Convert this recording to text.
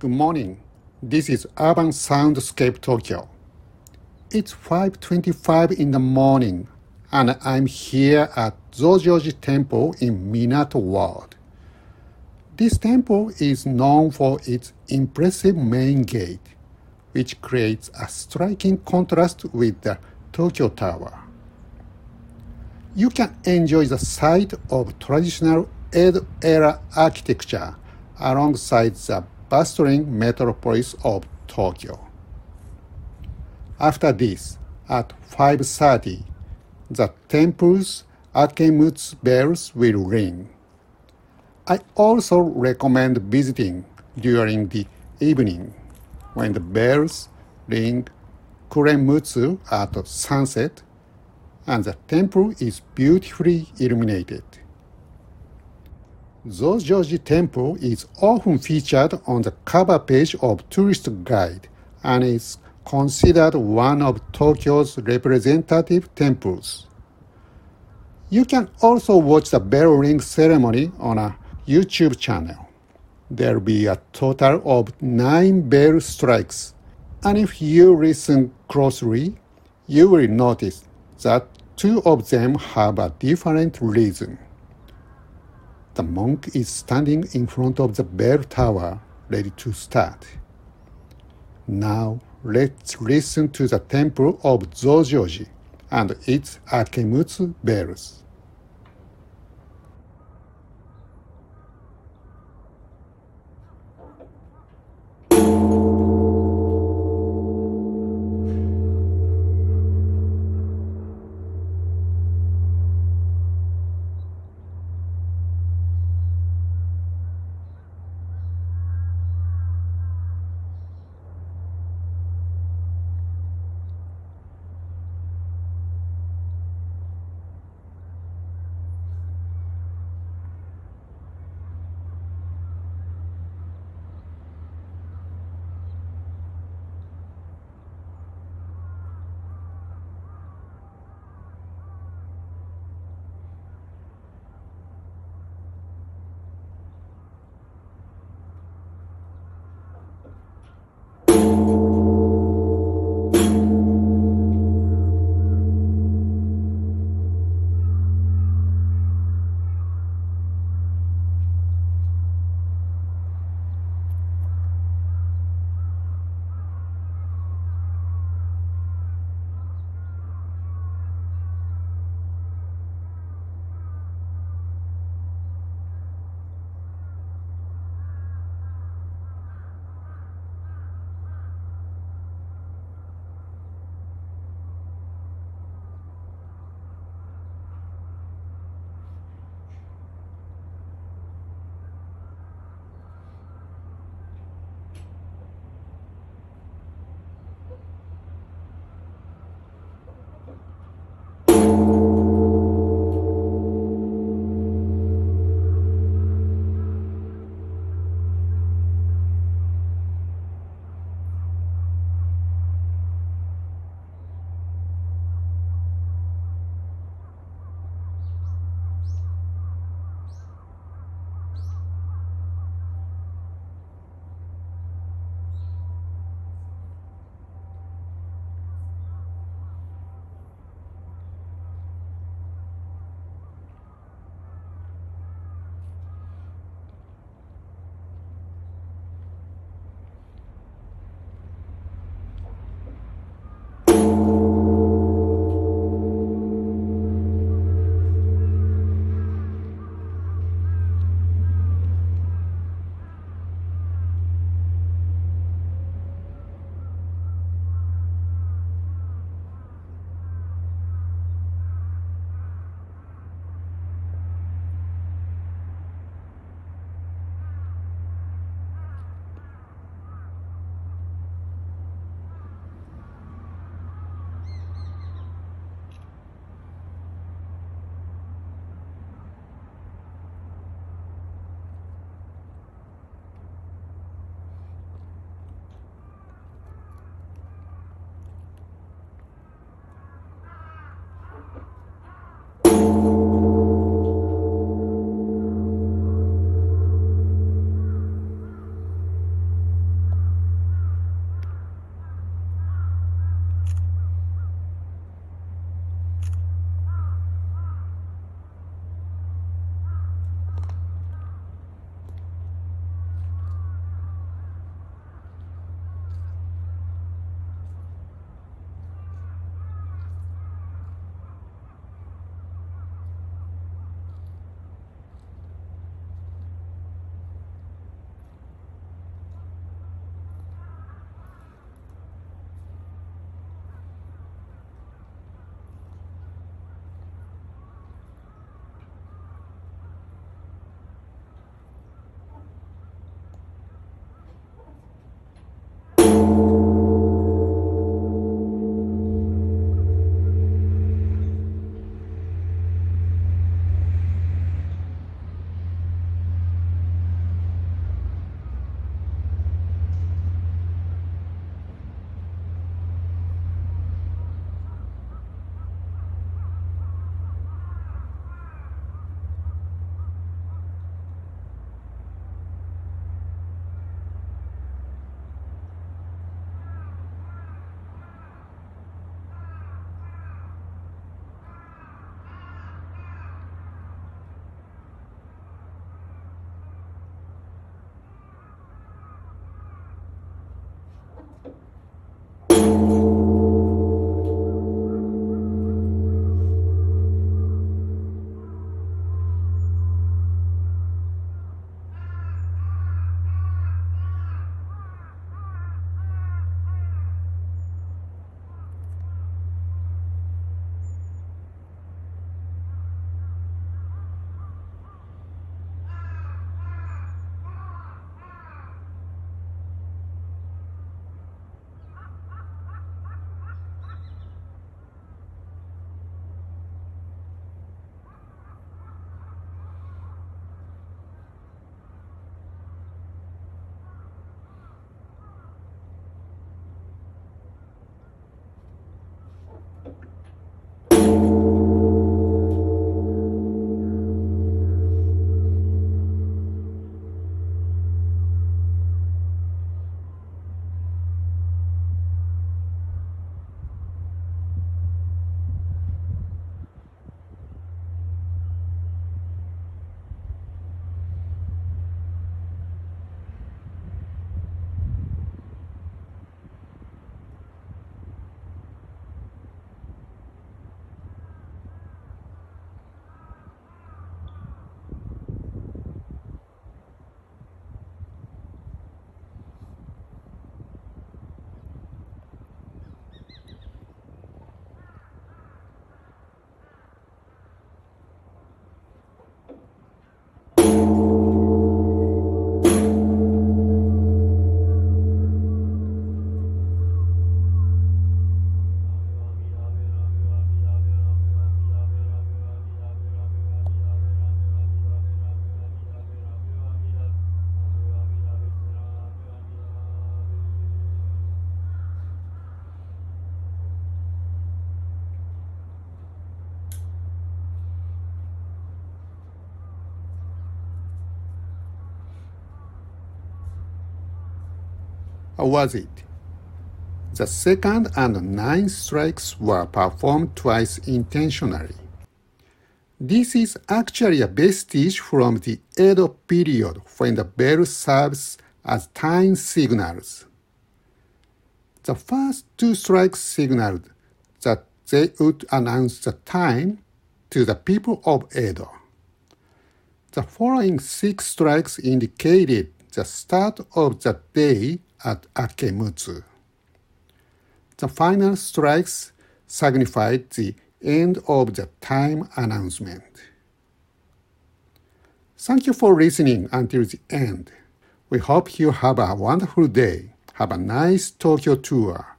Good morning. This is Urban Soundscape Tokyo. It's 5:25 in the morning and I'm here at Zojoji Temple in Minato Ward. This temple is known for its impressive main gate, which creates a striking contrast with the Tokyo Tower. You can enjoy the sight of traditional Edo era architecture alongside the bustling metropolis of Tokyo. After this, at 5.30, the temple's Akemutsu bells will ring. I also recommend visiting during the evening when the bells ring Kuremutsu at sunset and the temple is beautifully illuminated. Zojoji Temple is often featured on the cover page of Tourist Guide and is considered one of Tokyo's representative temples. You can also watch the bell ring ceremony on a YouTube channel. There'll be a total of nine bell strikes, and if you listen closely, you will notice that two of them have a different reason. The monk is standing in front of the bell tower, ready to start. Now, let's listen to the temple of Zojoji and its Akemutsu bells. Was it? The second and ninth strikes were performed twice intentionally. This is actually a vestige from the Edo period when the bell serves as time signals. The first two strikes signaled that they would announce the time to the people of Edo. The following six strikes indicated the start of the day at Akemutsu. The final strikes signified the end of the time announcement. Thank you for listening until the end. We hope you have a wonderful day. Have a nice Tokyo tour.